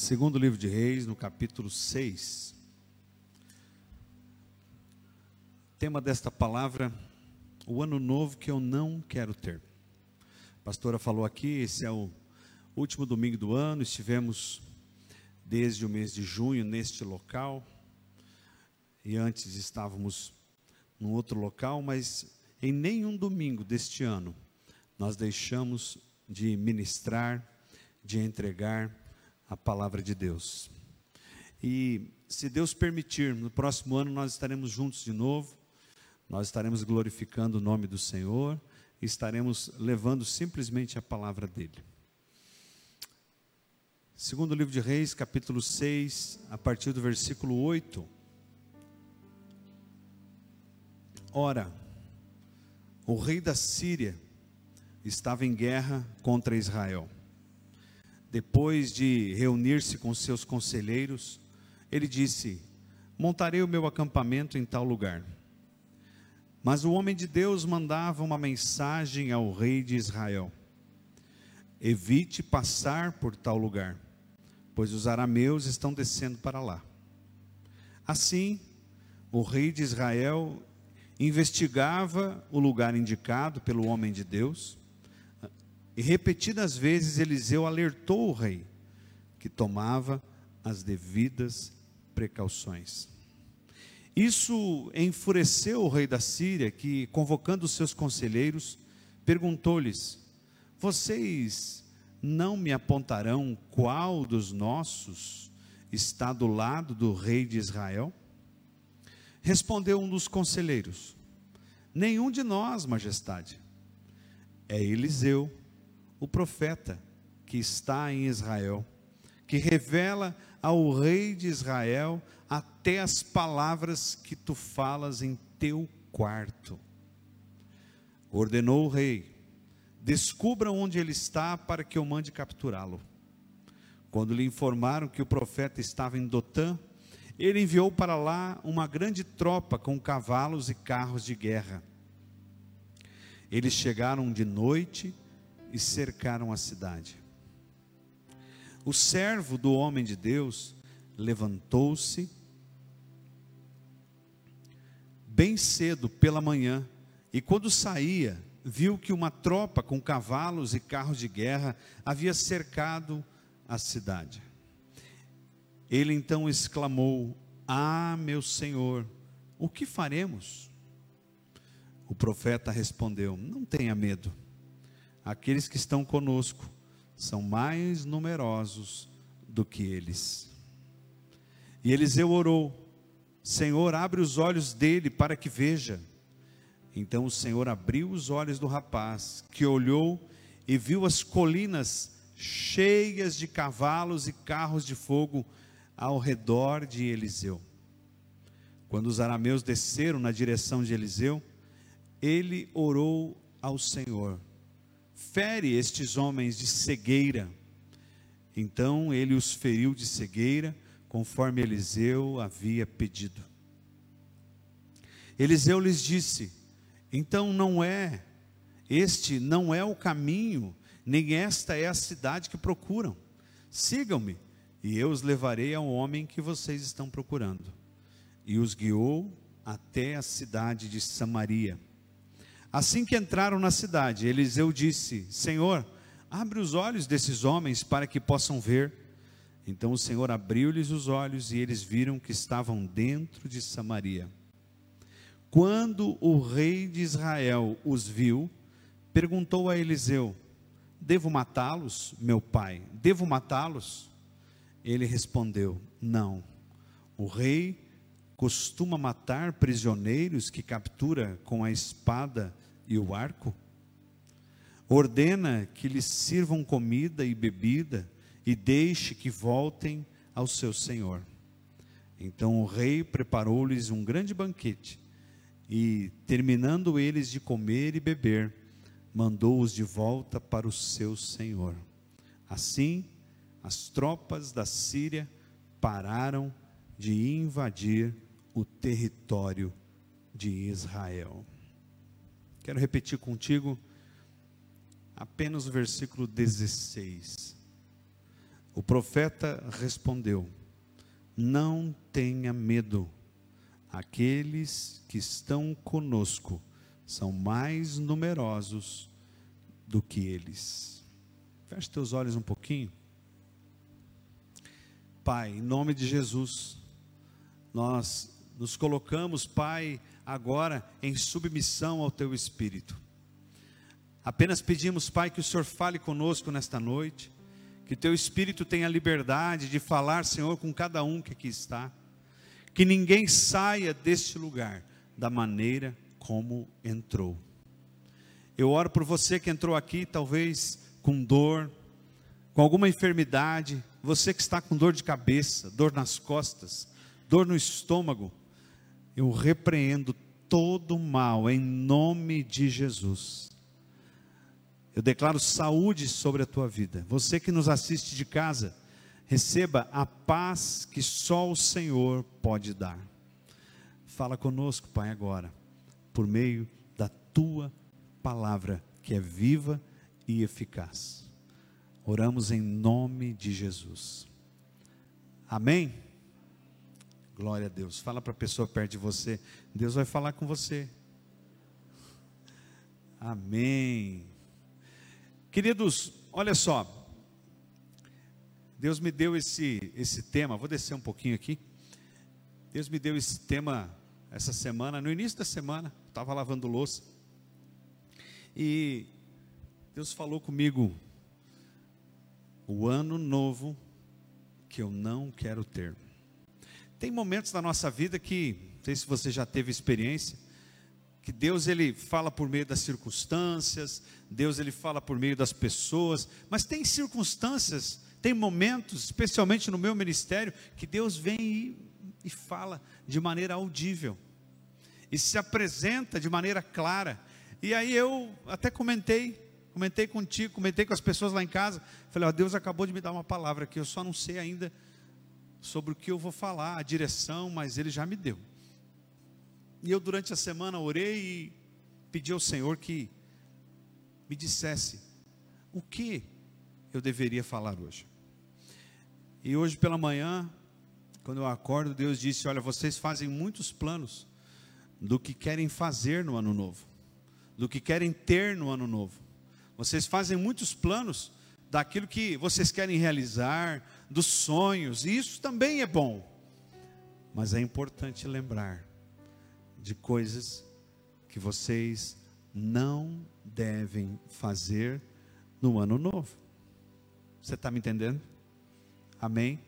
Segundo livro de Reis, no capítulo 6. Tema desta palavra: o ano novo que eu não quero ter. A pastora falou aqui, esse é o último domingo do ano, estivemos desde o mês de junho neste local. E antes estávamos num outro local, mas em nenhum domingo deste ano nós deixamos de ministrar, de entregar a palavra de Deus. E se Deus permitir, no próximo ano nós estaremos juntos de novo, nós estaremos glorificando o nome do Senhor e estaremos levando simplesmente a palavra dele. Segundo livro de Reis, capítulo 6, a partir do versículo 8. Ora, o rei da Síria estava em guerra contra Israel depois de reunir-se com seus conselheiros, ele disse: Montarei o meu acampamento em tal lugar. Mas o homem de Deus mandava uma mensagem ao rei de Israel: Evite passar por tal lugar, pois os arameus estão descendo para lá. Assim, o rei de Israel investigava o lugar indicado pelo homem de Deus e repetidas vezes Eliseu alertou o rei que tomava as devidas precauções. Isso enfureceu o rei da Síria, que, convocando os seus conselheiros, perguntou-lhes: Vocês não me apontarão qual dos nossos está do lado do rei de Israel? Respondeu um dos conselheiros: Nenhum de nós, majestade. É Eliseu, o profeta que está em Israel, que revela ao rei de Israel até as palavras que tu falas em teu quarto. Ordenou o rei: descubra onde ele está para que eu mande capturá-lo. Quando lhe informaram que o profeta estava em Dotã, ele enviou para lá uma grande tropa com cavalos e carros de guerra. Eles chegaram de noite e cercaram a cidade. O servo do homem de Deus levantou-se bem cedo pela manhã e quando saía, viu que uma tropa com cavalos e carros de guerra havia cercado a cidade. Ele então exclamou: Ah, meu senhor, o que faremos? O profeta respondeu: Não tenha medo aqueles que estão conosco são mais numerosos do que eles. E Eliseu orou: Senhor, abre os olhos dele para que veja. Então o Senhor abriu os olhos do rapaz, que olhou e viu as colinas cheias de cavalos e carros de fogo ao redor de Eliseu. Quando os arameus desceram na direção de Eliseu, ele orou ao Senhor: fere estes homens de cegueira. Então ele os feriu de cegueira, conforme Eliseu havia pedido. Eliseu lhes disse: Então não é, este não é o caminho, nem esta é a cidade que procuram. Sigam-me, e eu os levarei ao homem que vocês estão procurando. E os guiou até a cidade de Samaria. Assim que entraram na cidade, Eliseu disse: Senhor, abre os olhos desses homens para que possam ver. Então o Senhor abriu-lhes os olhos e eles viram que estavam dentro de Samaria. Quando o rei de Israel os viu, perguntou a Eliseu: Devo matá-los, meu pai? Devo matá-los? Ele respondeu: Não. O rei costuma matar prisioneiros que captura com a espada e o arco? Ordena que lhes sirvam comida e bebida e deixe que voltem ao seu senhor. Então o rei preparou-lhes um grande banquete e, terminando eles de comer e beber, mandou-os de volta para o seu senhor. Assim, as tropas da Síria pararam de invadir o território de Israel. Quero repetir contigo apenas o versículo 16. O profeta respondeu: Não tenha medo, aqueles que estão conosco são mais numerosos do que eles. Feche teus olhos um pouquinho. Pai, em nome de Jesus, nós nos colocamos, Pai, agora em submissão ao Teu Espírito. Apenas pedimos, Pai, que o Senhor fale conosco nesta noite, que Teu Espírito tenha liberdade de falar, Senhor, com cada um que aqui está, que ninguém saia deste lugar da maneira como entrou. Eu oro por você que entrou aqui, talvez com dor, com alguma enfermidade, você que está com dor de cabeça, dor nas costas, dor no estômago, eu repreendo todo o mal em nome de Jesus. Eu declaro saúde sobre a tua vida. Você que nos assiste de casa, receba a paz que só o Senhor pode dar. Fala conosco, Pai, agora, por meio da tua palavra, que é viva e eficaz. Oramos em nome de Jesus. Amém? Glória a Deus. Fala para a pessoa perto de você. Deus vai falar com você. Amém. Queridos, olha só. Deus me deu esse, esse tema. Vou descer um pouquinho aqui. Deus me deu esse tema essa semana, no início da semana. Estava lavando louça. E Deus falou comigo. O ano novo que eu não quero ter. Tem momentos na nossa vida que, não sei se você já teve experiência, que Deus ele fala por meio das circunstâncias, Deus ele fala por meio das pessoas, mas tem circunstâncias, tem momentos, especialmente no meu ministério, que Deus vem e, e fala de maneira audível e se apresenta de maneira clara. E aí eu até comentei, comentei contigo, comentei com as pessoas lá em casa, falei, ó, Deus acabou de me dar uma palavra aqui, eu só não sei ainda sobre o que eu vou falar, a direção, mas ele já me deu. E eu durante a semana orei e pedi ao Senhor que me dissesse o que eu deveria falar hoje. E hoje pela manhã, quando eu acordo, Deus disse: Olha, vocês fazem muitos planos do que querem fazer no ano novo, do que querem ter no ano novo. Vocês fazem muitos planos daquilo que vocês querem realizar, dos sonhos, e isso também é bom. Mas é importante lembrar de coisas que vocês não devem fazer no ano novo. Você está me entendendo? Amém?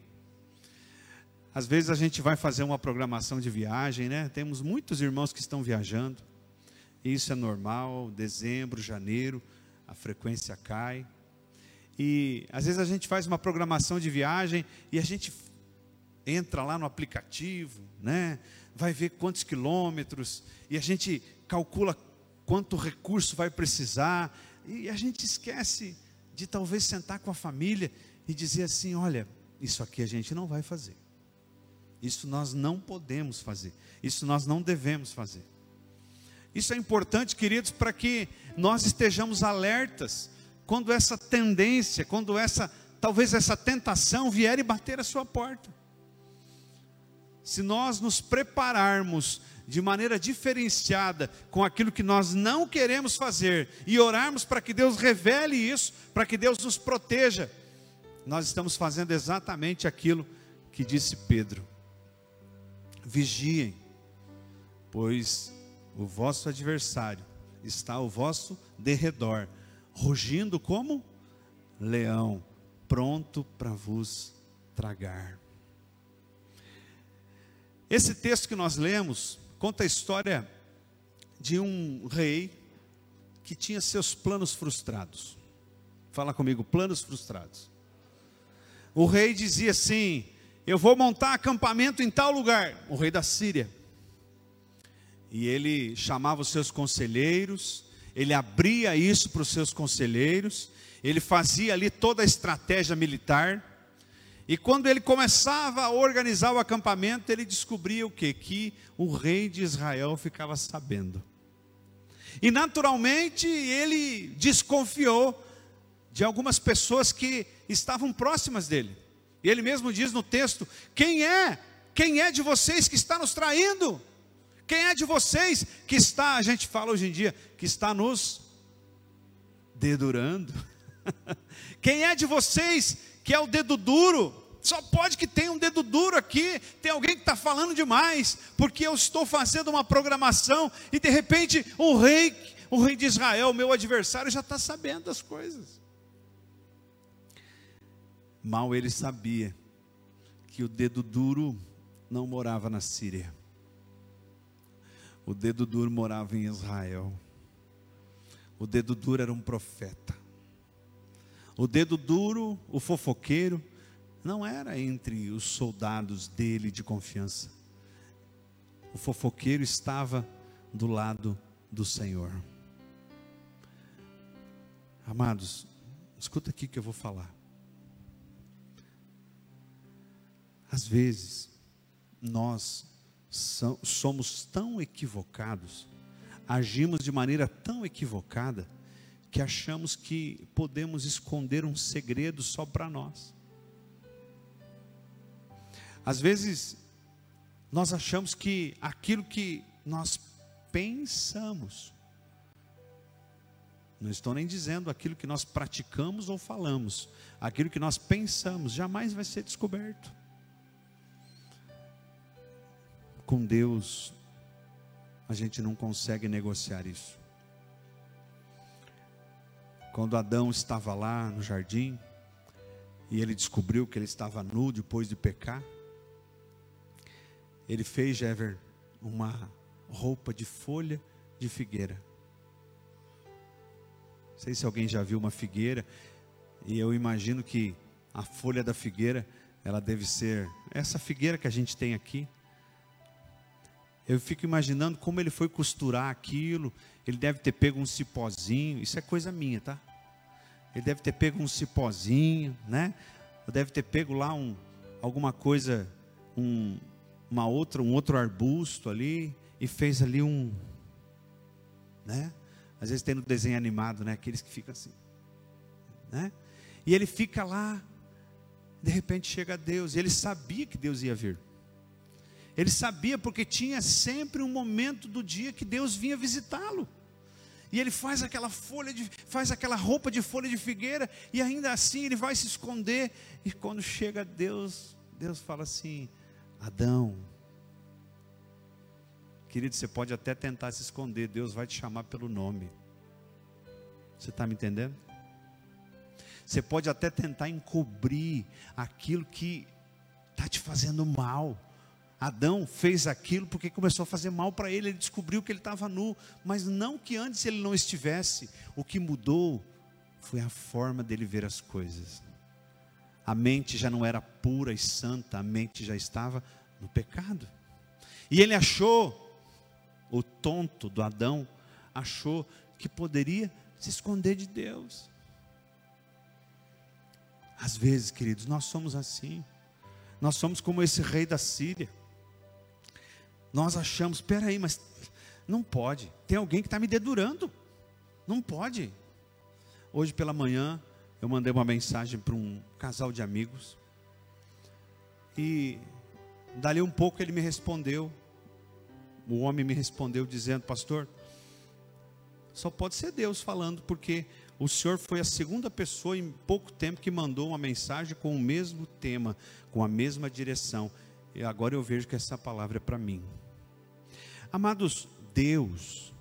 Às vezes a gente vai fazer uma programação de viagem, né? Temos muitos irmãos que estão viajando. Isso é normal, dezembro, janeiro, a frequência cai. E às vezes a gente faz uma programação de viagem e a gente entra lá no aplicativo, né? Vai ver quantos quilômetros e a gente calcula quanto recurso vai precisar e a gente esquece de talvez sentar com a família e dizer assim, olha, isso aqui a gente não vai fazer. Isso nós não podemos fazer. Isso nós não devemos fazer. Isso é importante, queridos, para que nós estejamos alertas quando essa tendência, quando essa, talvez essa tentação vier e bater a sua porta. Se nós nos prepararmos de maneira diferenciada com aquilo que nós não queremos fazer e orarmos para que Deus revele isso, para que Deus nos proteja, nós estamos fazendo exatamente aquilo que disse Pedro: vigiem, pois o vosso adversário está ao vosso derredor rugindo como leão, pronto para vos tragar. Esse texto que nós lemos conta a história de um rei que tinha seus planos frustrados. Fala comigo, planos frustrados. O rei dizia assim: Eu vou montar acampamento em tal lugar. O rei da Síria. E ele chamava os seus conselheiros, ele abria isso para os seus conselheiros, ele fazia ali toda a estratégia militar. E quando ele começava a organizar o acampamento, ele descobria o que? Que o rei de Israel ficava sabendo. E naturalmente ele desconfiou de algumas pessoas que estavam próximas dele. E ele mesmo diz no texto: Quem é? Quem é de vocês que está nos traindo? Quem é de vocês que está, a gente fala hoje em dia, que está nos dedurando? Quem é de vocês que é o dedo duro? Só pode que tenha um dedo duro aqui, tem alguém que está falando demais, porque eu estou fazendo uma programação e de repente o rei, o rei de Israel, meu adversário, já está sabendo das coisas. Mal ele sabia que o dedo duro não morava na Síria, o dedo duro morava em Israel. O dedo duro era um profeta. O dedo duro, o fofoqueiro, não era entre os soldados dele de confiança. O fofoqueiro estava do lado do Senhor. Amados, escuta aqui que eu vou falar. Às vezes, nós somos tão equivocados, agimos de maneira tão equivocada, que achamos que podemos esconder um segredo só para nós. Às vezes, nós achamos que aquilo que nós pensamos, não estou nem dizendo aquilo que nós praticamos ou falamos, aquilo que nós pensamos jamais vai ser descoberto. Com Deus, a gente não consegue negociar isso. Quando Adão estava lá no jardim, e ele descobriu que ele estava nu depois de pecar, ele fez, Jever, uma roupa de folha de figueira. Não sei se alguém já viu uma figueira, e eu imagino que a folha da figueira, ela deve ser essa figueira que a gente tem aqui. Eu fico imaginando como ele foi costurar aquilo. Ele deve ter pego um cipózinho. Isso é coisa minha, tá? Ele deve ter pego um cipózinho, né? Deve ter pego lá um, alguma coisa, um, uma outra, um outro arbusto ali e fez ali um, né? Às vezes tem no desenho animado, né? Aqueles que ficam assim, né? E ele fica lá, de repente chega Deus, e ele sabia que Deus ia vir. Ele sabia porque tinha sempre um momento do dia que Deus vinha visitá-lo. E ele faz aquela folha de, faz aquela roupa de folha de figueira e ainda assim ele vai se esconder e quando chega Deus, Deus fala assim: Adão, querido, você pode até tentar se esconder, Deus vai te chamar pelo nome. Você está me entendendo? Você pode até tentar encobrir aquilo que está te fazendo mal. Adão fez aquilo porque começou a fazer mal para ele, ele descobriu que ele estava nu, mas não que antes ele não estivesse. O que mudou foi a forma dele ver as coisas. A mente já não era pura e santa, a mente já estava no pecado. E ele achou, o tonto do Adão, achou que poderia se esconder de Deus. Às vezes, queridos, nós somos assim. Nós somos como esse rei da Síria nós achamos, espera aí, mas não pode. Tem alguém que está me dedurando. Não pode. Hoje pela manhã eu mandei uma mensagem para um casal de amigos e dali um pouco ele me respondeu. O homem me respondeu dizendo, pastor, só pode ser Deus falando, porque o senhor foi a segunda pessoa em pouco tempo que mandou uma mensagem com o mesmo tema, com a mesma direção. E agora eu vejo que essa palavra é para mim. Amados, Deus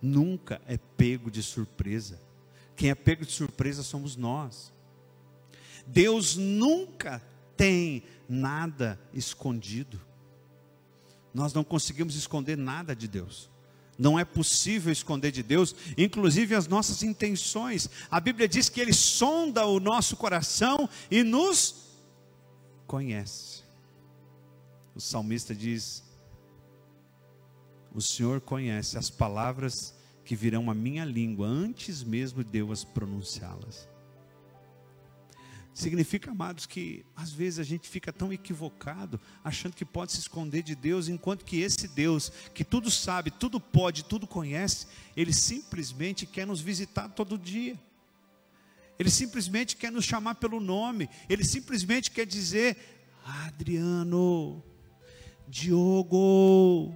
nunca é pego de surpresa. Quem é pego de surpresa somos nós. Deus nunca tem nada escondido. Nós não conseguimos esconder nada de Deus. Não é possível esconder de Deus, inclusive as nossas intenções. A Bíblia diz que Ele sonda o nosso coração e nos conhece. O salmista diz: o Senhor conhece as palavras que virão à minha língua antes mesmo de eu as pronunciá-las. Significa, amados, que às vezes a gente fica tão equivocado, achando que pode se esconder de Deus, enquanto que esse Deus, que tudo sabe, tudo pode, tudo conhece, ele simplesmente quer nos visitar todo dia. Ele simplesmente quer nos chamar pelo nome, ele simplesmente quer dizer: Adriano, Diogo,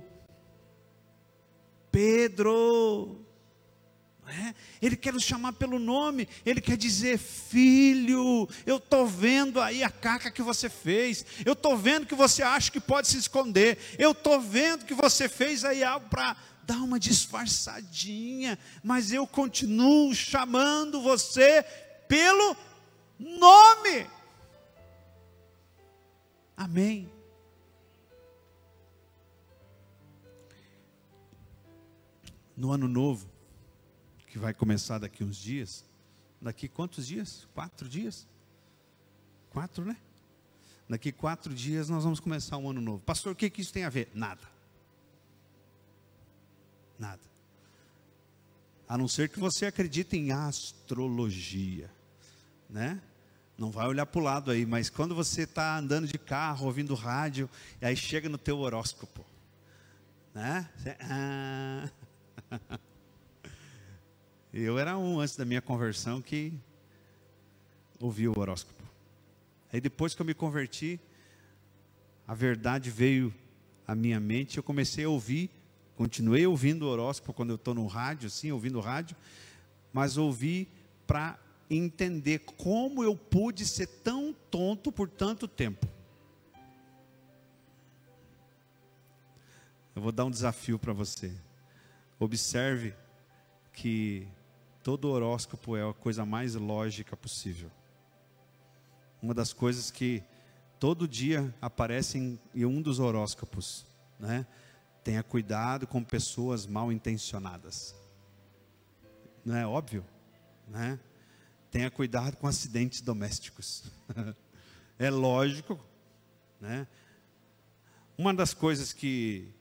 Pedro. É? Ele quer nos chamar pelo nome, ele quer dizer, filho, eu estou vendo aí a caca que você fez, eu estou vendo que você acha que pode se esconder, eu estou vendo que você fez aí algo para dar uma disfarçadinha, mas eu continuo chamando você pelo nome. Amém. No ano novo, que vai começar daqui uns dias, daqui quantos dias? Quatro dias? Quatro, né? Daqui quatro dias nós vamos começar um ano novo. Pastor, o que, que isso tem a ver? Nada. Nada. A não ser que você acredite em astrologia, né? Não vai olhar para o lado aí, mas quando você está andando de carro, ouvindo rádio, e aí chega no teu horóscopo, né? Você, ah. Eu era um antes da minha conversão que ouvia o horóscopo. Aí depois que eu me converti, a verdade veio à minha mente, eu comecei a ouvir Continuei ouvindo o horóscopo quando eu estou no rádio, sim, ouvindo o rádio, mas ouvi para entender como eu pude ser tão tonto por tanto tempo. Eu vou dar um desafio para você. Observe que todo horóscopo é a coisa mais lógica possível. Uma das coisas que todo dia aparecem em um dos horóscopos, né? Tenha cuidado com pessoas mal intencionadas. Não é óbvio? Né? Tenha cuidado com acidentes domésticos. é lógico. Né? Uma das coisas que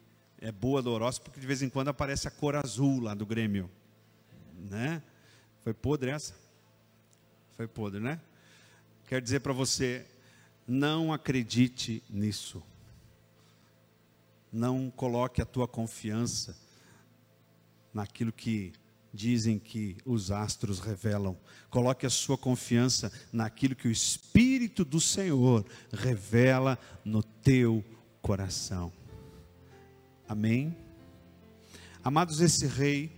é boa do horóscopo, que de vez em quando aparece a cor azul lá do Grêmio. Né? Foi podre essa? Foi podre, né? Quero dizer para você, não acredite nisso. Não coloque a tua confiança naquilo que dizem que os astros revelam. Coloque a sua confiança naquilo que o Espírito do Senhor revela no teu coração. Amém? Amados, esse rei,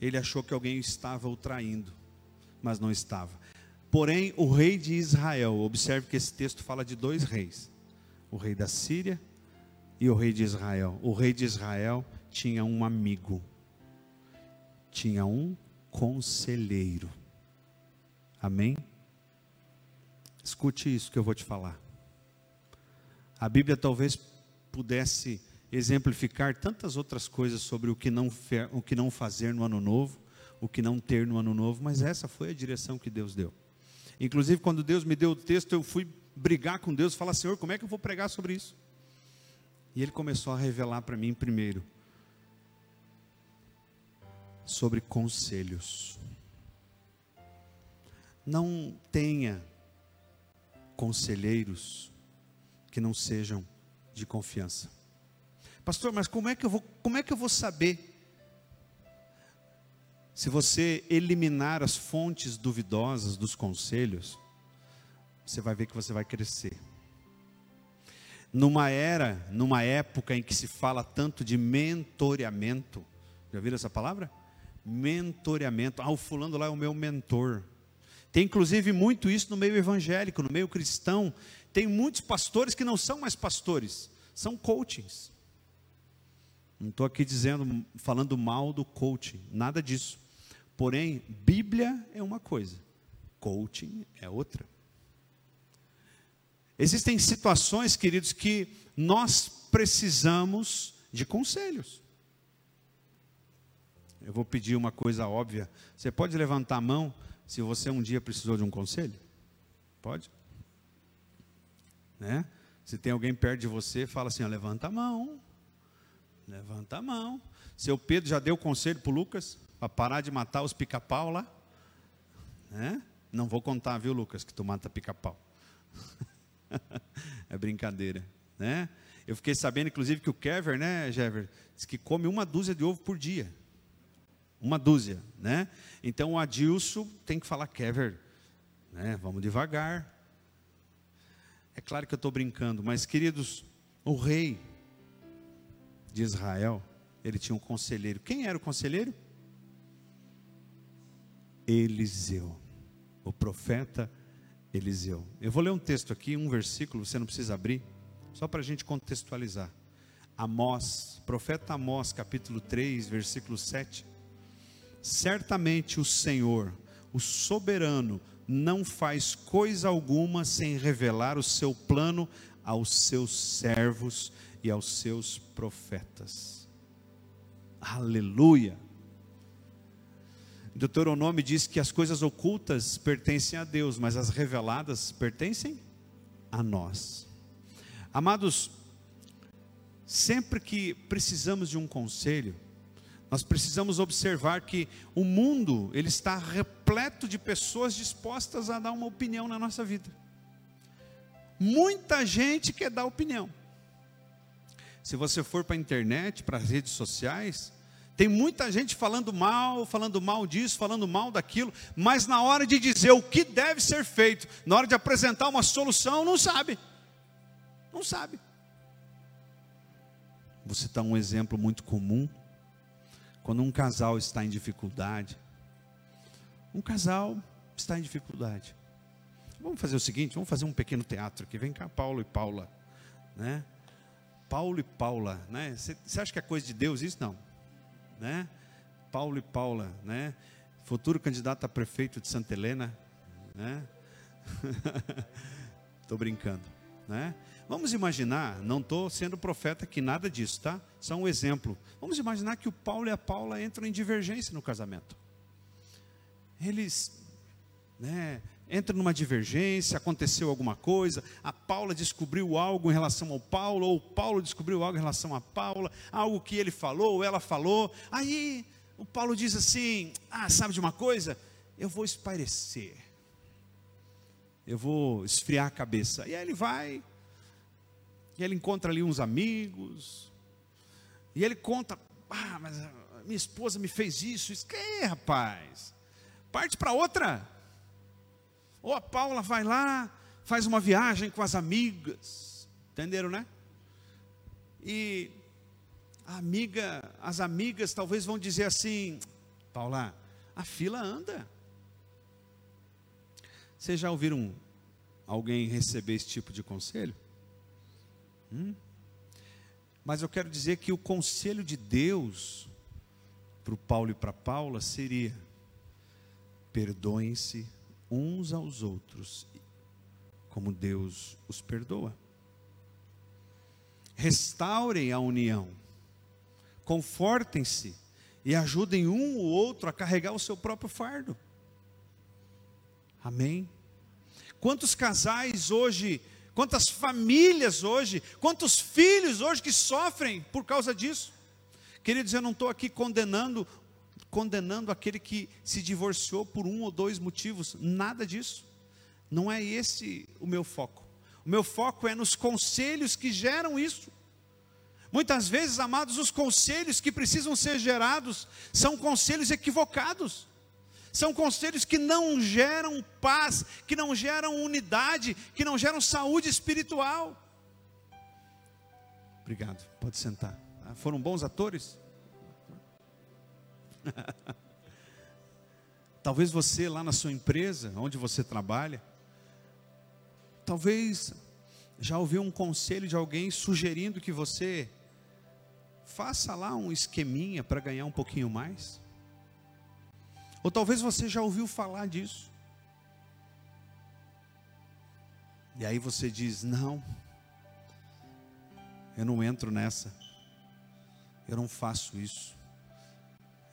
ele achou que alguém estava o traindo, mas não estava. Porém, o rei de Israel, observe que esse texto fala de dois reis o rei da Síria e o rei de Israel. O rei de Israel tinha um amigo, tinha um conselheiro. Amém? Escute isso que eu vou te falar. A Bíblia talvez pudesse exemplificar tantas outras coisas sobre o que não, o que não fazer no ano novo, o que não ter no ano novo, mas essa foi a direção que Deus deu. Inclusive, quando Deus me deu o texto, eu fui brigar com Deus falar: Senhor, como é que eu vou pregar sobre isso? E ele começou a revelar para mim primeiro sobre conselhos. Não tenha conselheiros que não sejam de confiança. Pastor, mas como é que eu vou, como é que eu vou saber se você eliminar as fontes duvidosas dos conselhos? você vai ver que você vai crescer. Numa era, numa época em que se fala tanto de mentoreamento, já viram essa palavra? Mentoreamento. Ah, o fulano lá é o meu mentor. Tem inclusive muito isso no meio evangélico, no meio cristão. Tem muitos pastores que não são mais pastores, são coachings. Não estou aqui dizendo, falando mal do coaching, nada disso. Porém, Bíblia é uma coisa, coaching é outra. Existem situações, queridos, que nós precisamos de conselhos. Eu vou pedir uma coisa óbvia. Você pode levantar a mão se você um dia precisou de um conselho? Pode? Né? Se tem alguém perto de você, fala assim: ó, levanta a mão. Levanta a mão. Seu Pedro já deu conselho para Lucas para parar de matar os pica-pau lá? Né? Não vou contar, viu, Lucas, que tu mata pica-pau. é brincadeira, né? Eu fiquei sabendo, inclusive, que o Kever, né, Jever, diz que come uma dúzia de ovo por dia. Uma dúzia. né? Então o Adilson tem que falar, Kever, né? Vamos devagar. É claro que eu estou brincando, mas queridos, o rei de Israel, ele tinha um conselheiro. Quem era o conselheiro? Eliseu, o profeta Eliseu. Eu vou ler um texto aqui, um versículo, você não precisa abrir, só para a gente contextualizar. Amós, profeta Amós, capítulo 3, versículo 7. Certamente o Senhor, o soberano, não faz coisa alguma sem revelar o seu plano aos seus servos e aos seus profetas. Aleluia! Deuteronômio diz que as coisas ocultas pertencem a Deus, mas as reveladas pertencem a nós. Amados, sempre que precisamos de um conselho, nós precisamos observar que o mundo ele está repleto de pessoas dispostas a dar uma opinião na nossa vida. Muita gente quer dar opinião. Se você for para a internet, para as redes sociais, tem muita gente falando mal, falando mal disso, falando mal daquilo, mas na hora de dizer o que deve ser feito, na hora de apresentar uma solução, não sabe. Não sabe. Vou citar um exemplo muito comum. Quando um casal está em dificuldade, um casal está em dificuldade. Vamos fazer o seguinte, vamos fazer um pequeno teatro aqui. Vem cá, Paulo e Paula, né? Paulo e Paula, né? Você acha que é coisa de Deus isso? Não, né? Paulo e Paula, né? Futuro candidato a prefeito de Santa Helena, né? Estou brincando, né? Vamos imaginar, não estou sendo profeta aqui, nada disso, tá? Só um exemplo. Vamos imaginar que o Paulo e a Paula entram em divergência no casamento. Eles, né, entram numa divergência, aconteceu alguma coisa, a Paula descobriu algo em relação ao Paulo, ou o Paulo descobriu algo em relação a Paula, algo que ele falou, ou ela falou. Aí o Paulo diz assim: Ah, sabe de uma coisa? Eu vou espairecer. Eu vou esfriar a cabeça. E aí ele vai, e ele encontra ali uns amigos. E ele conta: Ah, mas minha esposa me fez isso. Isso que é, rapaz? Parte para outra. Ou a Paula vai lá, faz uma viagem com as amigas. Entenderam, né? E a amiga, as amigas talvez vão dizer assim: Paula, a fila anda. Vocês já ouviram alguém receber esse tipo de conselho? Hum? Mas eu quero dizer que o conselho de Deus para o Paulo e para Paula seria: perdoem-se uns aos outros, como Deus os perdoa. Restaurem a união, confortem-se e ajudem um ou outro a carregar o seu próprio fardo. Amém? Quantos casais hoje quantas famílias hoje, quantos filhos hoje que sofrem por causa disso. Queridos, eu não estou aqui condenando, condenando aquele que se divorciou por um ou dois motivos, nada disso. Não é esse o meu foco. O meu foco é nos conselhos que geram isso. Muitas vezes, amados, os conselhos que precisam ser gerados são conselhos equivocados. São conselhos que não geram paz, que não geram unidade, que não geram saúde espiritual. Obrigado, pode sentar. Ah, foram bons atores? Talvez você lá na sua empresa, onde você trabalha, talvez já ouviu um conselho de alguém sugerindo que você faça lá um esqueminha para ganhar um pouquinho mais. Ou talvez você já ouviu falar disso. E aí você diz: Não, eu não entro nessa, eu não faço isso.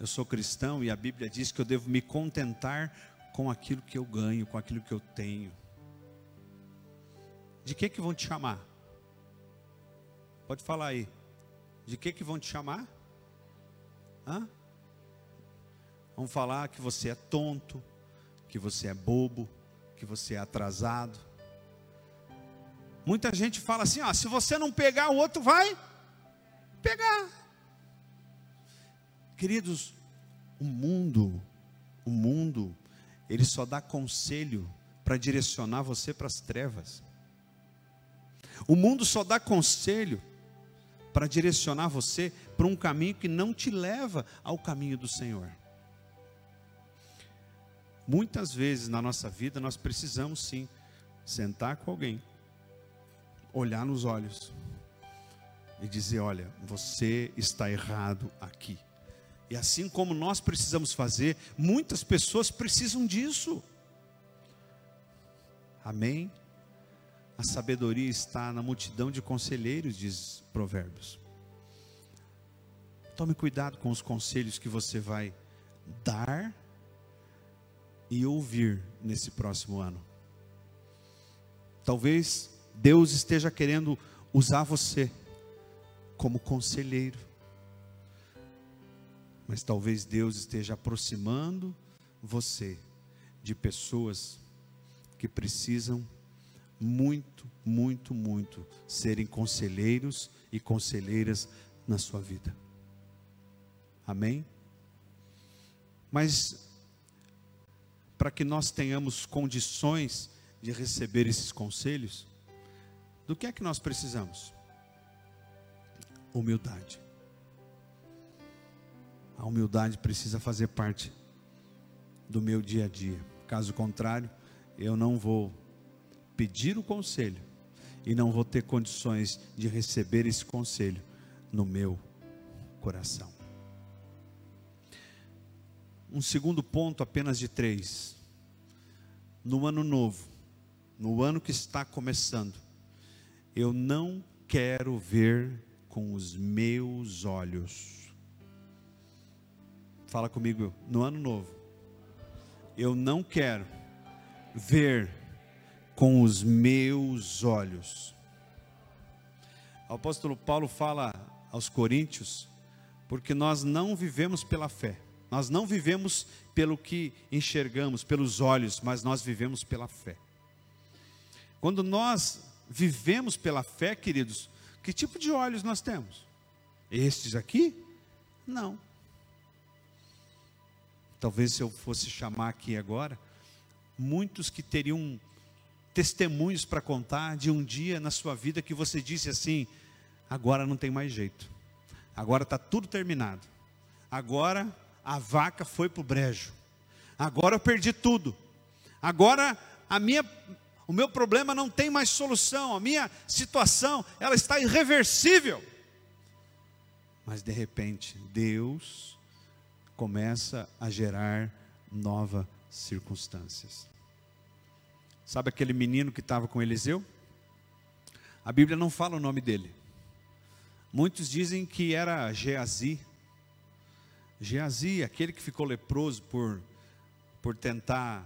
Eu sou cristão e a Bíblia diz que eu devo me contentar com aquilo que eu ganho, com aquilo que eu tenho. De que que vão te chamar? Pode falar aí. De que que vão te chamar? Hã? Vão falar que você é tonto, que você é bobo, que você é atrasado. Muita gente fala assim: ó, se você não pegar, o outro vai pegar. Queridos, o mundo ele só dá conselho para direcionar você para as trevas. O mundo só dá conselho para direcionar você para um caminho que não te leva ao caminho do Senhor. Muitas vezes na nossa vida nós precisamos sim sentar com alguém, olhar nos olhos e dizer: Olha, você está errado aqui. E assim como nós precisamos fazer, muitas pessoas precisam disso. Amém? A sabedoria está na multidão de conselheiros, diz Provérbios. Tome cuidado com os conselhos que você vai dar e ouvir nesse próximo ano. Talvez Deus esteja querendo usar você como conselheiro, mas talvez Deus esteja aproximando você de pessoas que precisam muito, muito, muito serem conselheiros e conselheiras na sua vida. Amém? Mas para que nós tenhamos condições de receber esses conselhos, do que é que nós precisamos? Humildade. A humildade precisa fazer parte do meu dia a dia. Caso contrário, eu não vou pedir o conselho e não vou ter condições de receber esse conselho no meu coração. Um segundo ponto, apenas de três. No ano novo, no ano que está começando, eu não quero ver com os meus olhos. Fala comigo, no ano novo, eu não quero ver com os meus olhos. O apóstolo Paulo fala aos Coríntios, porque nós não vivemos pela fé, nós não vivemos pelo que enxergamos, pelos olhos, mas nós vivemos pela fé. Quando nós vivemos pela fé, queridos, que tipo de olhos nós temos? Estes aqui? Não. Talvez se eu fosse chamar aqui agora, muitos que teriam testemunhos para contar de um dia na sua vida que você disse assim: agora não tem mais jeito, agora está tudo terminado, agora a vaca foi para o brejo, agora eu perdi tudo, agora a minha, o meu problema não tem mais solução, a minha situação ela está irreversível. Mas de repente Deus começa a gerar novas circunstâncias. Sabe aquele menino que estava com Eliseu? A Bíblia não fala o nome dele. Muitos dizem que era Geazi. Geazi, aquele que ficou leproso por, por tentar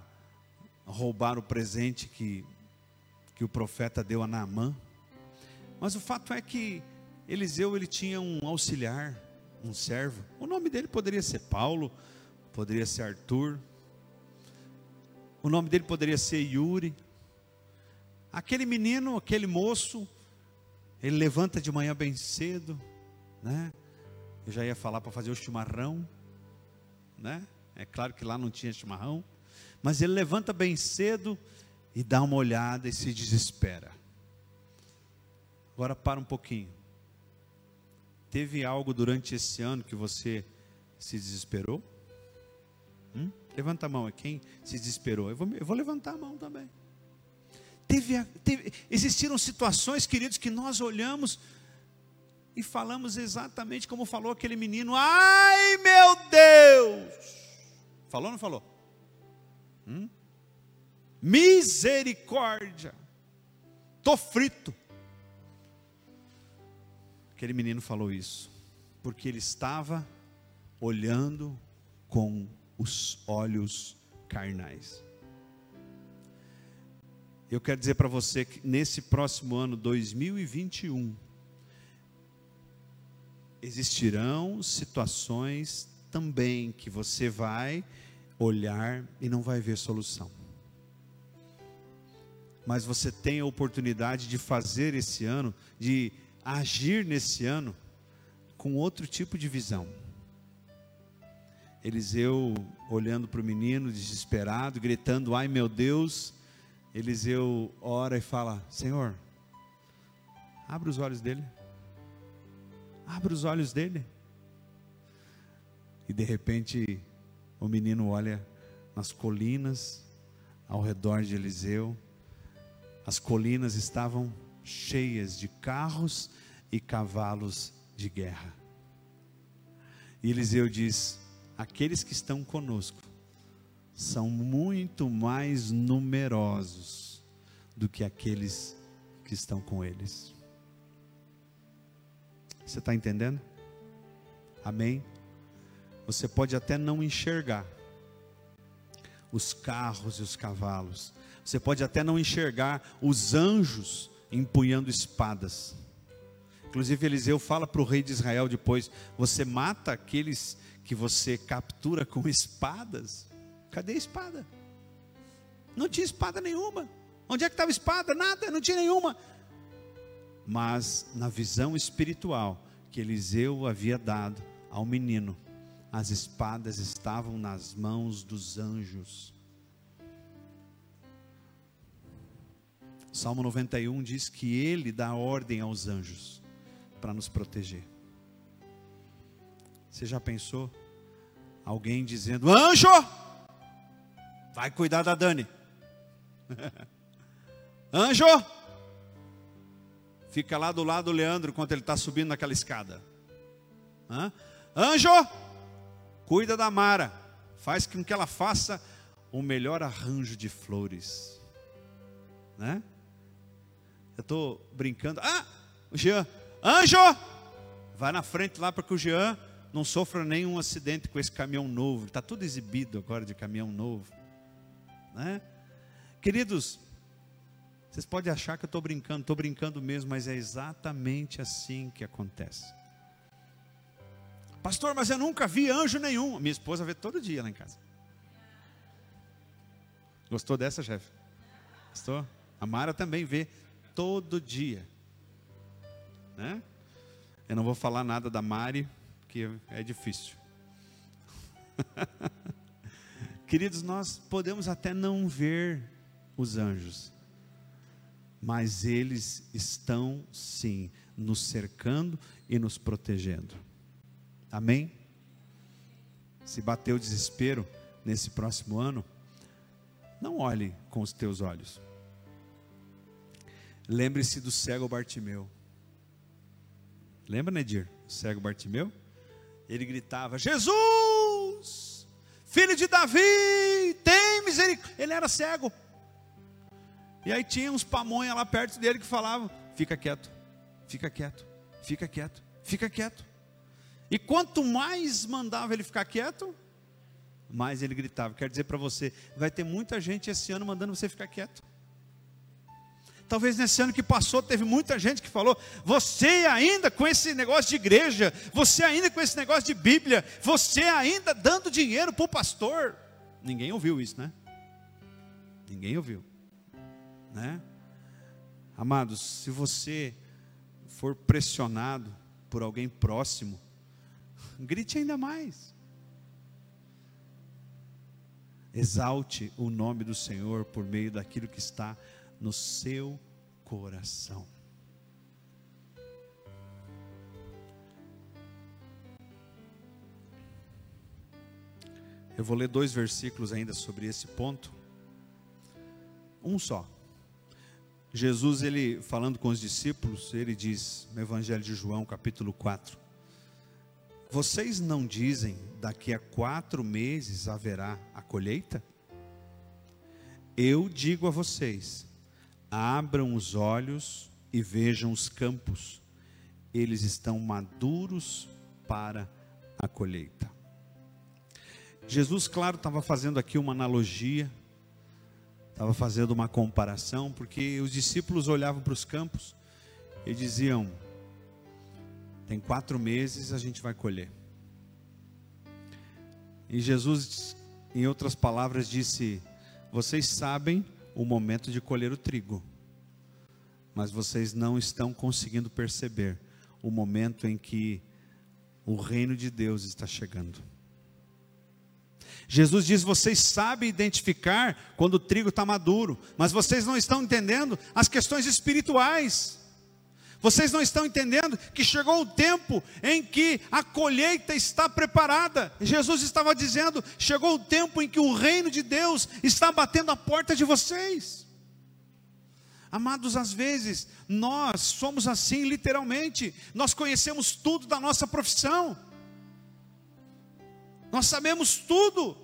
roubar o presente que, que o profeta deu a Naamã. Mas o fato é que Eliseu ele tinha um auxiliar, um servo. O nome dele poderia ser Paulo, poderia ser Arthur, o nome dele poderia ser Yuri. Aquele menino, aquele moço, ele levanta de manhã bem cedo, né? Eu já ia falar para fazer o chimarrão, né? É claro que lá não tinha chimarrão, mas ele levanta bem cedo e dá uma olhada e se desespera. Agora para um pouquinho. Teve algo durante esse ano que você se desesperou? Hum? Levanta a mão, é quem se desesperou. Eu vou, eu vou levantar a mão também. Teve, teve, existiram situações, queridos, que nós olhamos e falamos exatamente como falou aquele menino: Ai meu Deus! Falou ou não falou? Hum? Misericórdia! Estou frito. Aquele menino falou isso, porque ele estava olhando com os olhos carnais. Eu quero dizer para você que nesse próximo ano 2021 existirão situações também que você vai olhar e não vai ver solução. Mas você tem a oportunidade de fazer esse ano, de agir nesse ano com outro tipo de visão Eliseu olhando para o menino, desesperado, gritando: Ai meu Deus. Eliseu ora e fala: Senhor, abre os olhos dele. Abre os olhos dele. E de repente o menino olha nas colinas ao redor de Eliseu. As colinas estavam cheias de carros e cavalos de guerra. E Eliseu diz: Aqueles que estão conosco são muito mais numerosos do que aqueles que estão com eles. Você está entendendo? Amém? Você pode até não enxergar os carros e os cavalos. Você pode até não enxergar os anjos empunhando espadas. Inclusive, Eliseu fala para o rei de Israel depois: Você mata aqueles que você captura com espadas? Cadê a espada? Não tinha espada nenhuma. Onde é que estava a espada? Nada, não tinha nenhuma. Mas na visão espiritual que Eliseu havia dado ao menino, as espadas estavam nas mãos dos anjos. Salmo 91 diz que ele dá ordem aos anjos para nos proteger. Você já pensou? Alguém dizendo: Anjo, vai cuidar da Dani. Anjo, fica lá do lado do Leandro enquanto ele está subindo naquela escada. Hã? Anjo, cuida da Mara, faz com que ela faça o melhor arranjo de flores, né? Eu estou brincando. Ah, o Jean, anjo, vai na frente lá para que o Jean não sofra nenhum acidente com esse caminhão novo. Está tudo exibido agora de caminhão novo, né? Queridos, vocês podem achar que eu estou brincando, estou brincando mesmo, mas é exatamente assim que acontece. Pastor, mas eu nunca vi anjo nenhum. Minha esposa vê todo dia lá em casa. Gostou dessa, chefe? Gostou? A Mara também vê todo dia. Né? Eu não vou falar nada da Mari, que é difícil. Queridos, nós podemos até não ver os anjos, mas eles estão sim nos cercando e nos protegendo. Amém? Se bater o desespero nesse próximo ano, não olhe com os teus olhos. Lembre-se do cego Bartimeu. Lembra, Nedir? O cego Bartimeu? Ele gritava: Jesus, filho de Davi, tem misericórdia. Ele era cego. E aí tinha uns pamonha lá perto dele que falavam: fica quieto, fica quieto, fica quieto, fica quieto. E quanto mais mandava ele ficar quieto, mais ele gritava. Quero dizer para você, vai ter muita gente esse ano mandando você ficar quieto. Talvez nesse ano que passou teve muita gente que falou: você ainda com esse negócio de igreja, você ainda com esse negócio de Bíblia, você ainda dando dinheiro para o pastor. Ninguém ouviu isso, né? Ninguém ouviu, né? Amados, se você for pressionado por alguém próximo, grite ainda mais. Exalte o nome do Senhor por meio daquilo que está no seu coração. Eu vou ler dois versículos ainda sobre esse ponto. Um só. Jesus, ele falando com os discípulos, ele diz no Evangelho de João, capítulo 4: vocês não dizem daqui a quatro meses haverá a colheita? Eu digo a vocês: abram os olhos e vejam os campos, eles estão maduros para a colheita. Jesus, claro, estava fazendo aqui uma analogia, estava fazendo uma comparação, porque os discípulos olhavam para os campos e diziam: tem quatro meses a gente vai colher. E Jesus, em outras palavras, disse: Vocês sabem o momento de colher o trigo, mas vocês não estão conseguindo perceber o momento em que o reino de Deus está chegando. Jesus diz: vocês sabem identificar quando o trigo está maduro, mas vocês não estão entendendo as questões espirituais. Vocês não estão entendendo que chegou o tempo em que a colheita está preparada. Jesus estava dizendo: chegou o tempo em que o reino de Deus está batendo a porta de vocês. Amados, às vezes nós somos assim, literalmente, nós conhecemos tudo da nossa profissão, nós sabemos tudo,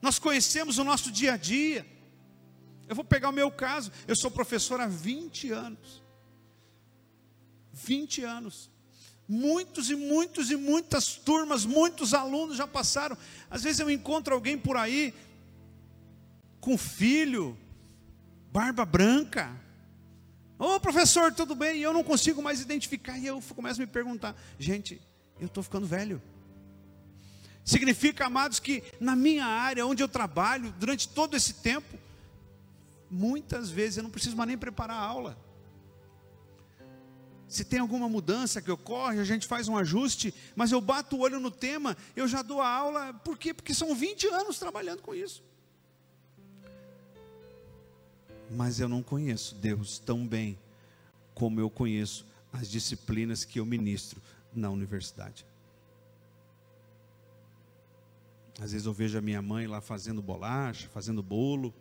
nós conhecemos o nosso dia a dia. Eu vou pegar o meu caso, eu sou professor há 20 anos. 20 anos. Muitos e muitos e muitas turmas, muitos alunos já passaram. Às vezes eu encontro alguém por aí com filho, barba branca. Ô oh, professor, tudo bem? E eu não consigo mais identificar. E eu começo a me perguntar: gente, eu estou ficando velho. Significa, amados, que na minha área, onde eu trabalho, durante todo esse tempo, muitas vezes eu não preciso mais nem preparar a aula. Se tem alguma mudança que ocorre, a gente faz um ajuste, mas eu bato o olho no tema, eu já dou a aula, por quê? Porque são 20 anos trabalhando com isso. Mas eu não conheço Deus tão bem como eu conheço as disciplinas que eu ministro na universidade. Às vezes eu vejo a minha mãe lá fazendo bolacha, fazendo bolo,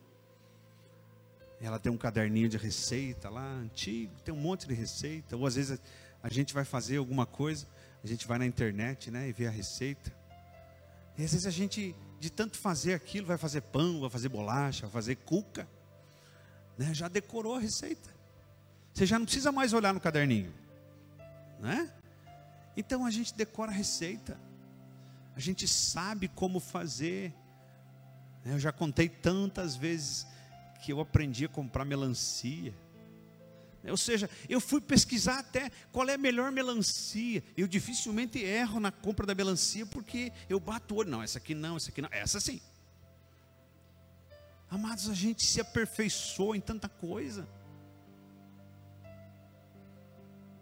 ela tem um caderninho de receita lá, antigo, tem um monte de receita. Ou às vezes a, gente vai fazer alguma coisa, a gente vai na internet, né, e vê a receita. E às vezes a gente, de tanto fazer aquilo, vai fazer pão, vai fazer bolacha, vai fazer cuca, né, já decorou a receita. Você já não precisa mais olhar no caderninho, né? Então a gente decora a receita, a gente sabe como fazer. Né? Eu já contei tantas vezes que eu aprendi a comprar melancia. Ou seja, eu fui pesquisar até qual é a melhor melancia. Eu dificilmente erro na compra da melancia porque eu bato o olho. Não, essa aqui não, essa aqui não, essa sim. Amados, a gente se aperfeiçoou em tanta coisa.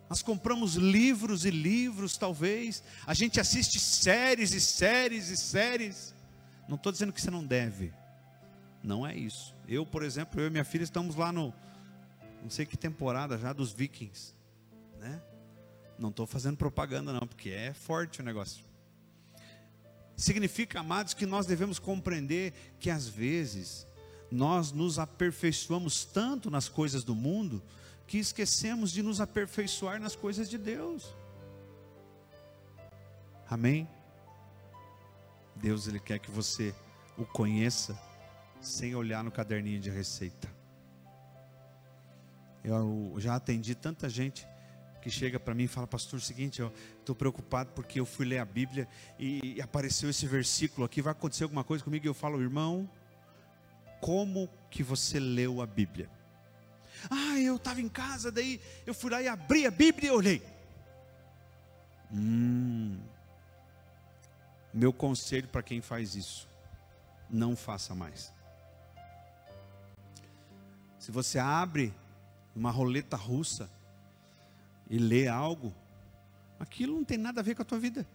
Nós compramos livros e livros, talvez. A gente assiste séries e séries e séries. Não estou dizendo que você não deve. Não é isso. Eu, por exemplo, eu e minha filha estamos lá no, não sei que temporada já dos Vikings, né? Não estou fazendo propaganda não, porque é forte o negócio. Significa, amados, que nós devemos compreender que às vezes nós nos aperfeiçoamos tanto nas coisas do mundo que esquecemos de nos aperfeiçoar nas coisas de Deus. Amém? Deus ele quer que você o conheça sem olhar no caderninho de receita. Eu já atendi tanta gente que chega para mim e fala, pastor, é o seguinte, eu estou preocupado porque eu fui ler a Bíblia e apareceu esse versículo aqui, vai acontecer alguma coisa comigo? E eu falo, irmão, como que você leu a Bíblia? Ah, eu estava em casa, daí eu fui lá e abri a Bíblia e olhei. Hum, meu conselho para quem faz isso, não faça mais. Se você abre uma roleta russa e lê algo, aquilo não tem nada a ver com a tua vida.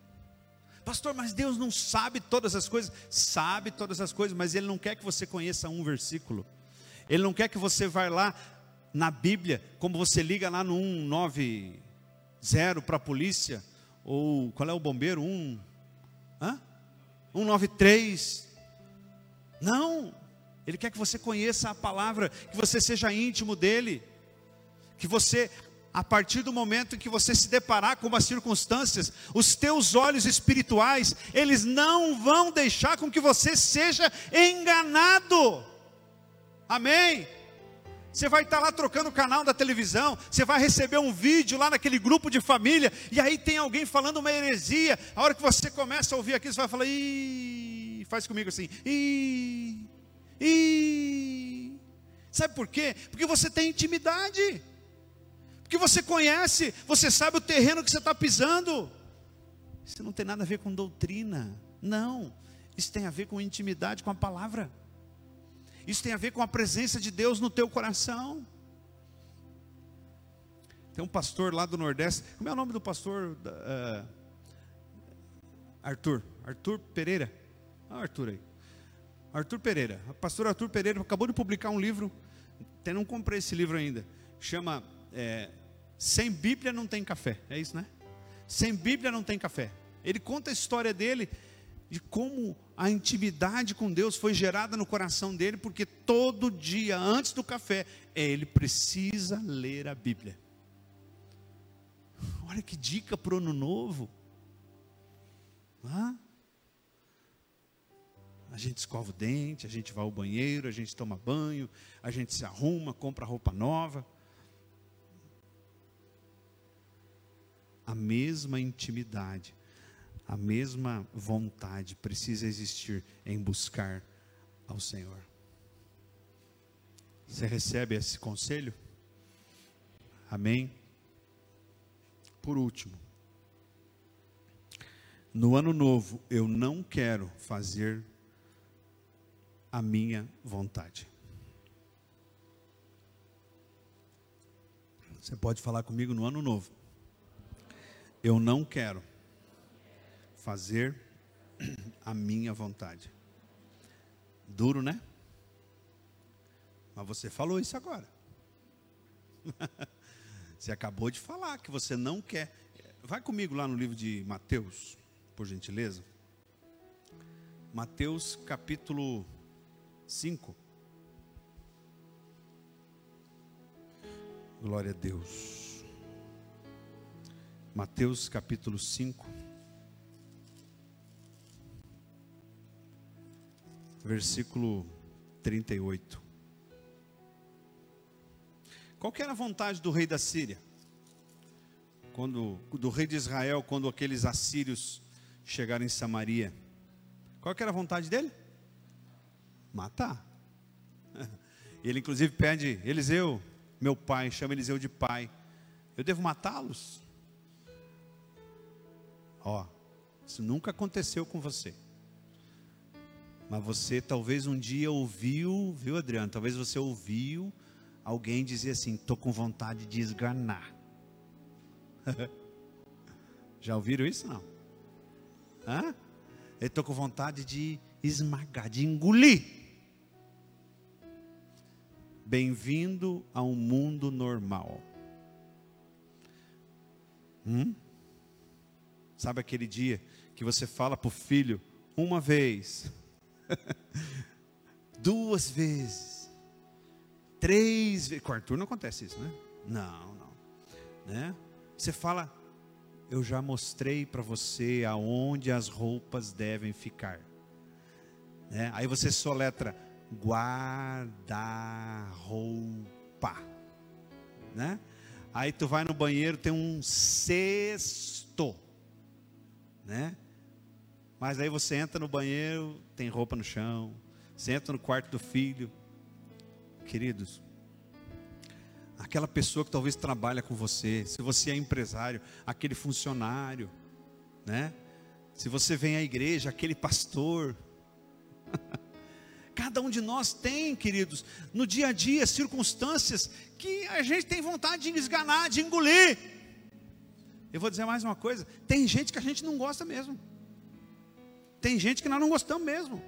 Pastor, mas Deus não sabe todas as coisas. Sabe todas as coisas, mas Ele não quer que você conheça um versículo. Ele não quer que você vá lá na Bíblia, como você liga lá no 190 para a polícia, ou qual é o bombeiro? 1, hã? 193. Não, ele quer que você conheça a palavra, que você seja íntimo dele, que você, a partir do momento em que você se deparar com as circunstâncias, os teus olhos espirituais, eles não vão deixar com que você seja enganado. Amém? Você vai estar lá trocando o canal da televisão, você vai receber um vídeo lá naquele grupo de família, e aí tem alguém falando uma heresia. A hora que você começa a ouvir aquilo, você vai falar, ih, faz comigo assim, ih. E sabe por quê? Porque você tem intimidade. Porque você conhece, você sabe o terreno que você está pisando. Isso não tem nada a ver com doutrina. Não. Isso tem a ver com intimidade com a palavra. Isso tem a ver com a presença de Deus no teu coração. Tem um pastor lá do Nordeste. Como é o nome do pastor? Uh, Arthur. Arthur Pereira. Ah, Arthur aí. Arthur Pereira. O pastor Arthur Pereira acabou de publicar um livro. Até não comprei esse livro ainda. Chama é, Sem Bíblia não tem café. É isso, né? Sem Bíblia não tem café. Ele conta a história dele de como a intimidade com Deus foi gerada no coração dele, porque todo dia, antes do café, ele precisa ler a Bíblia. Olha que dica para o ano novo. Ah? A gente escova o dente, a gente vai ao banheiro, a gente toma banho, a gente se arruma, compra roupa nova. A mesma intimidade, a mesma vontade precisa existir em buscar ao Senhor. Você recebe esse conselho? Amém? Por último, no ano novo, eu não quero fazer a minha vontade. Você pode falar comigo no ano novo. Eu não quero fazer a minha vontade. Duro, né? Mas você falou isso agora. você acabou de falar que você não quer. Vai comigo lá no livro de Mateus por gentileza? Mateus capítulo 5. Glória a Deus. Mateus capítulo 5. Versículo 38. Qual que era a vontade do rei da Síria? Quando, do rei de Israel, quando aqueles assírios chegaram em Samaria. Qual que era a vontade dele? Matar. Ele inclusive pede, Eliseu, meu pai, chama Eliseu de pai. Eu devo matá-los? Ó, isso nunca aconteceu com você. Mas você talvez um dia ouviu, viu Adriano? Talvez você ouviu alguém dizer assim: estou com vontade de esganar. Já ouviram isso? Não. Hã? Eu estou com vontade de esmagar, de engolir. Bem-vindo a um mundo normal. Hum? Sabe aquele dia que você fala para o filho uma vez, duas vezes, três vezes. Com Arthur não acontece isso, né? Não, não. Né? Você fala eu já mostrei para você aonde as roupas devem ficar. Né? Aí você soletra guarda-roupa. Né? Aí tu vai no banheiro, tem um cesto. Né? Mas aí você entra no banheiro, tem roupa no chão. Você entra no quarto do filho. Queridos, aquela pessoa que talvez trabalha com você, se você é empresário, aquele funcionário, né? Se você vem à igreja, aquele pastor. Cada um de nós tem, queridos, no dia a dia, circunstâncias que a gente tem vontade de esganar, de engolir. Eu vou dizer mais uma coisa: tem gente que a gente não gosta mesmo. Tem gente que nós não gostamos mesmo.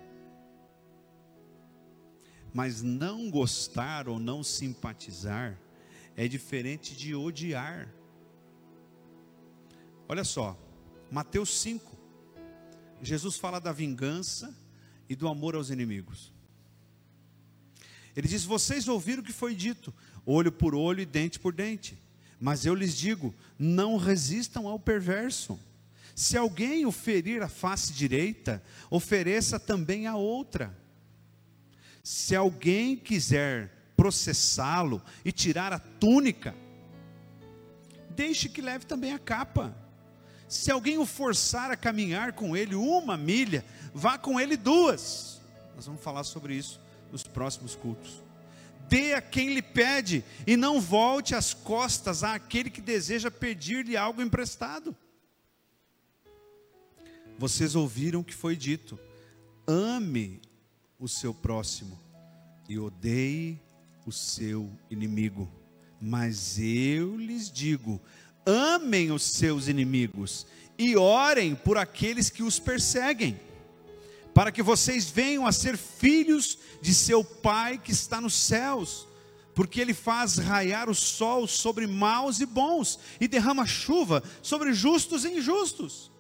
Mas não gostar ou não simpatizar é diferente de odiar. Olha só, Mateus 5, Jesus fala da vingança e do amor aos inimigos. Ele diz: Vocês ouviram o que foi dito, olho por olho e dente por dente. Mas eu lhes digo: não resistam ao perverso. Se alguém o ferir a face direita, ofereça também a outra. Se alguém quiser processá-lo e tirar a túnica, deixe que leve também a capa. Se alguém o forçar a caminhar com ele uma milha, vá com ele duas. Nós vamos falar sobre isso nos próximos cultos. Dê a quem lhe pede e não volte as costas àquele que deseja pedir-lhe algo emprestado. Vocês ouviram o que foi dito: ame o seu próximo e odeie o seu inimigo. Mas eu lhes digo: amem os seus inimigos e orem por aqueles que os perseguem, para que vocês venham a ser filhos de seu Pai que está nos céus, porque Ele faz raiar o sol sobre maus e bons, e derrama chuva sobre justos e injustos.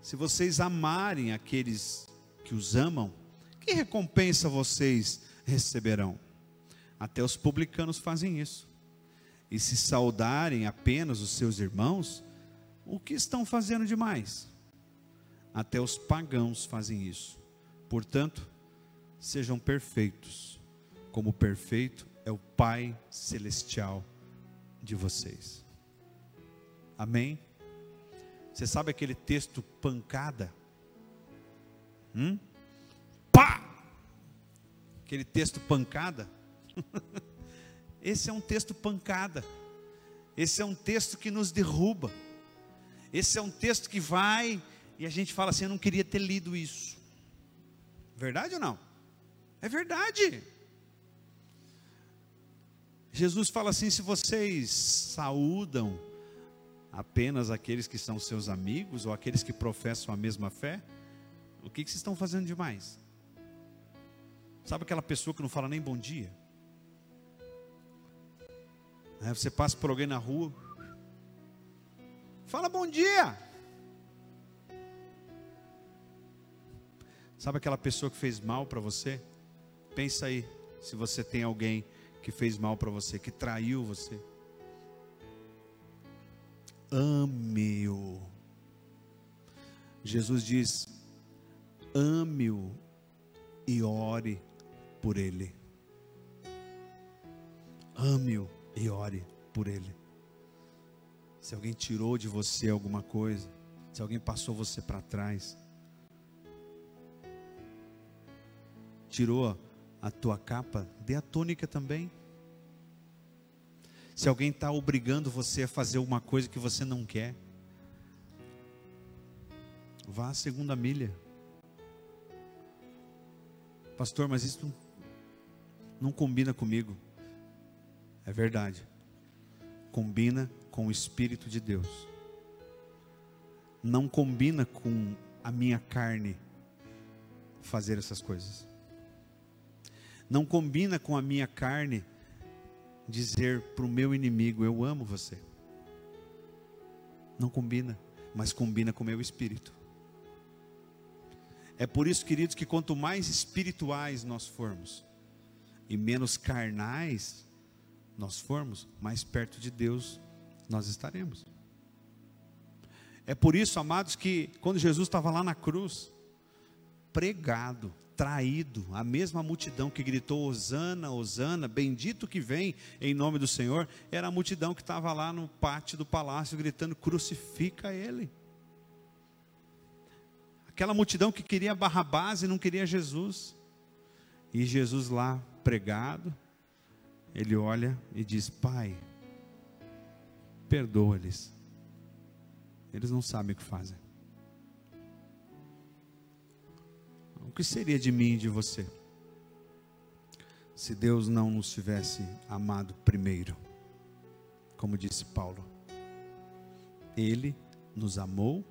Se vocês amarem aqueles que os amam, que recompensa vocês receberão? Até os publicanos fazem isso. E se saudarem apenas os seus irmãos, o que estão fazendo demais? Até os pagãos fazem isso. Portanto, sejam perfeitos, como perfeito é o Pai celestial de vocês. Amém? Você sabe aquele texto pancada? Hum? Pá! Aquele texto pancada? Esse é um texto pancada. Esse é um texto que nos derruba. Esse é um texto que vai e a gente fala assim: eu não queria ter lido isso. Verdade ou não? É verdade. Jesus fala assim: se vocês saúdam apenas aqueles que são seus amigos ou aqueles que professam a mesma fé, o que, que vocês estão fazendo demais? Sabe aquela pessoa que não fala nem bom dia? É, você passa por alguém na rua, fala bom dia. Sabe aquela pessoa que fez mal para você? Pensa aí, se você tem alguém que fez mal para você, que traiu você. Ame-o. Jesus diz: ame-o e ore por ele. Ame-o e ore por ele. Se alguém tirou de você alguma coisa, se alguém passou você para trás, tirou a tua capa, dê a tônica também. Se alguém está obrigando você a fazer uma coisa que você não quer, vá à segunda milha. Pastor, mas isso não combina comigo. É verdade. Combina com o Espírito de Deus. Não combina com a minha carne fazer essas coisas. Não combina com a minha carne dizer para o meu inimigo: Eu amo você. Não combina, mas combina com o meu espírito. É por isso, queridos, que quanto mais espirituais nós formos e menos carnais nós formos, mais perto de Deus nós estaremos. É por isso, amados, que quando Jesus estava lá na cruz, pregado, traído, a mesma multidão que gritou: Hosana, Hosana, bendito que vem em nome do Senhor, era a multidão que estava lá no pátio do palácio gritando: crucifica ele. Aquela multidão que queria Barrabás e não queria Jesus. E Jesus lá pregado, ele olha e diz: Pai, perdoa-lhes, eles não sabem o que fazem. O que seria de mim e de você? Se Deus não nos tivesse amado primeiro, como disse Paulo, Ele nos amou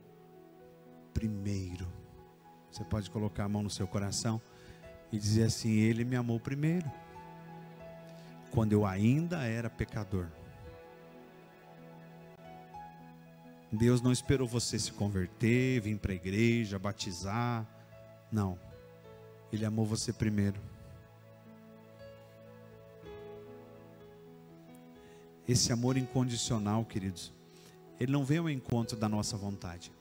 primeiro. Você pode colocar a mão no seu coração e dizer assim: Ele me amou primeiro, quando eu ainda era pecador. Deus não esperou você se converter, vir para a igreja, batizar. Não. Ele amou você primeiro. Esse amor incondicional, queridos, ele não vem ao encontro da nossa vontade.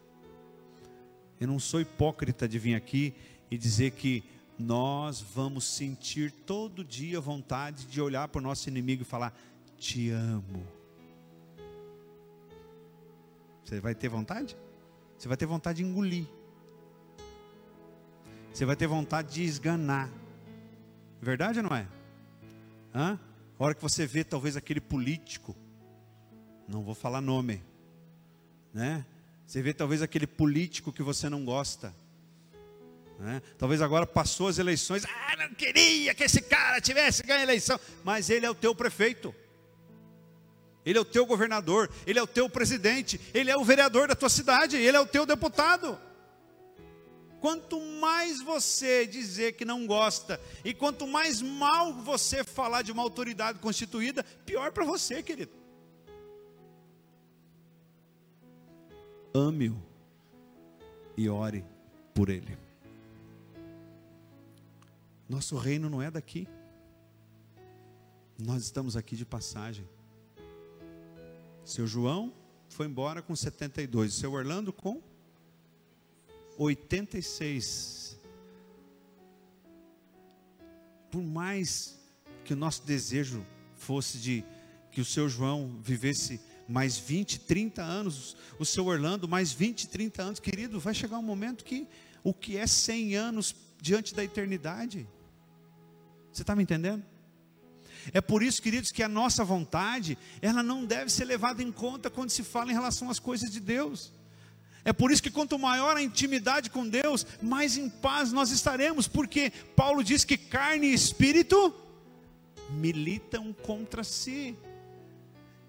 Eu não sou hipócrita de vir aqui e dizer que nós vamos sentir todo dia vontade de olhar para o nosso inimigo e falar: Te amo. Você vai ter vontade? Você vai ter vontade de engolir. Você vai ter vontade de esganar. Verdade ou não é? Hã? A hora que você vê talvez aquele político, não vou falar nome, né? Você vê talvez aquele político que você não gosta. Né? Talvez agora passou as eleições, ah, não queria que esse cara tivesse ganho a eleição, mas ele é o teu prefeito. Ele é o teu governador, ele é o teu presidente, ele é o vereador da tua cidade, ele é o teu deputado. Quanto mais você dizer que não gosta, e quanto mais mal você falar de uma autoridade constituída, pior para você, querido. Ame-o e ore por ele. Nosso reino não é daqui. Nós estamos aqui de passagem. Seu João foi embora com 72, seu Orlando com 86. Por mais que o nosso desejo fosse de que o seu João vivesse mais 20, 30 anos, o seu Orlando mais 20, 30 anos, querido, vai chegar um momento que o que é 100 anos diante da eternidade. Você está me entendendo? É por isso, queridos, que a nossa vontade, ela não deve ser levada em conta quando se fala em relação às coisas de Deus. É por isso que quanto maior a intimidade com Deus, mais em paz nós estaremos, porque Paulo diz que carne e espírito militam contra si.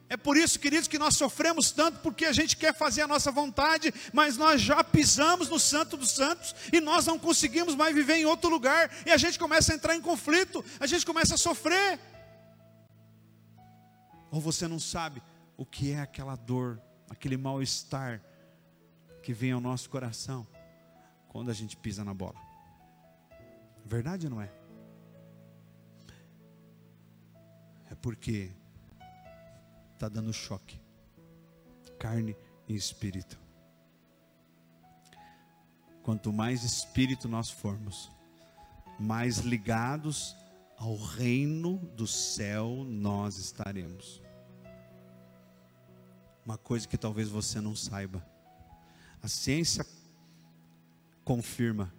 É por isso, queridos, que nós sofremos tanto, porque a gente quer fazer a nossa vontade, mas nós já pisamos no Santo dos Santos e nós não conseguimos mais viver em outro lugar, e a gente começa a entrar em conflito, a gente começa a sofrer. Ou você não sabe o que é aquela dor, aquele mal-estar que vem ao nosso coração quando a gente pisa na bola. Verdade ou não é? É porque está dando choque. Carne e espírito. Quanto mais espírito nós formos, mais ligados ao reino do céu nós estaremos. Uma coisa que talvez você não saiba. A ciência confirma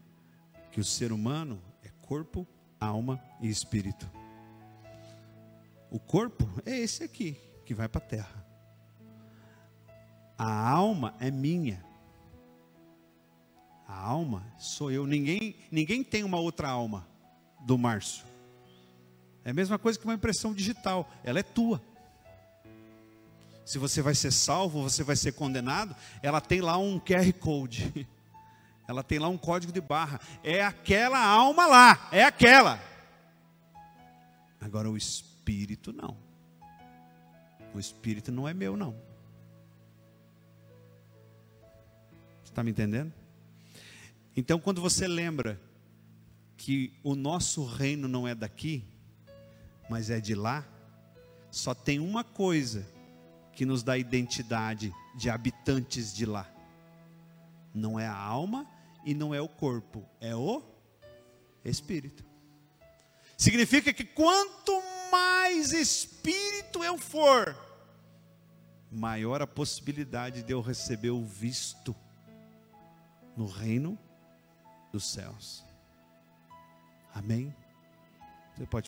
que o ser humano é corpo, alma e espírito. O corpo é esse aqui, que vai para a terra. A alma é minha. A alma sou eu. Ninguém, ninguém tem uma outra alma do Márcio. É a mesma coisa que uma impressão digital. Ela é tua. Se você vai ser salvo, você vai ser condenado, ela tem lá um QR Code. Ela tem lá um código de barra. É aquela alma lá, é aquela. Agora o espírito não. O espírito não é meu, não. Está me entendendo? Então, quando você lembra que o nosso reino não é daqui, mas é de lá, só tem uma coisa que nos dá identidade de habitantes de lá. Não é a alma e não é o corpo, é o espírito. Significa que quanto mais espírito eu for, maior a possibilidade de eu receber o visto no reino dos céus. Amém? Você pode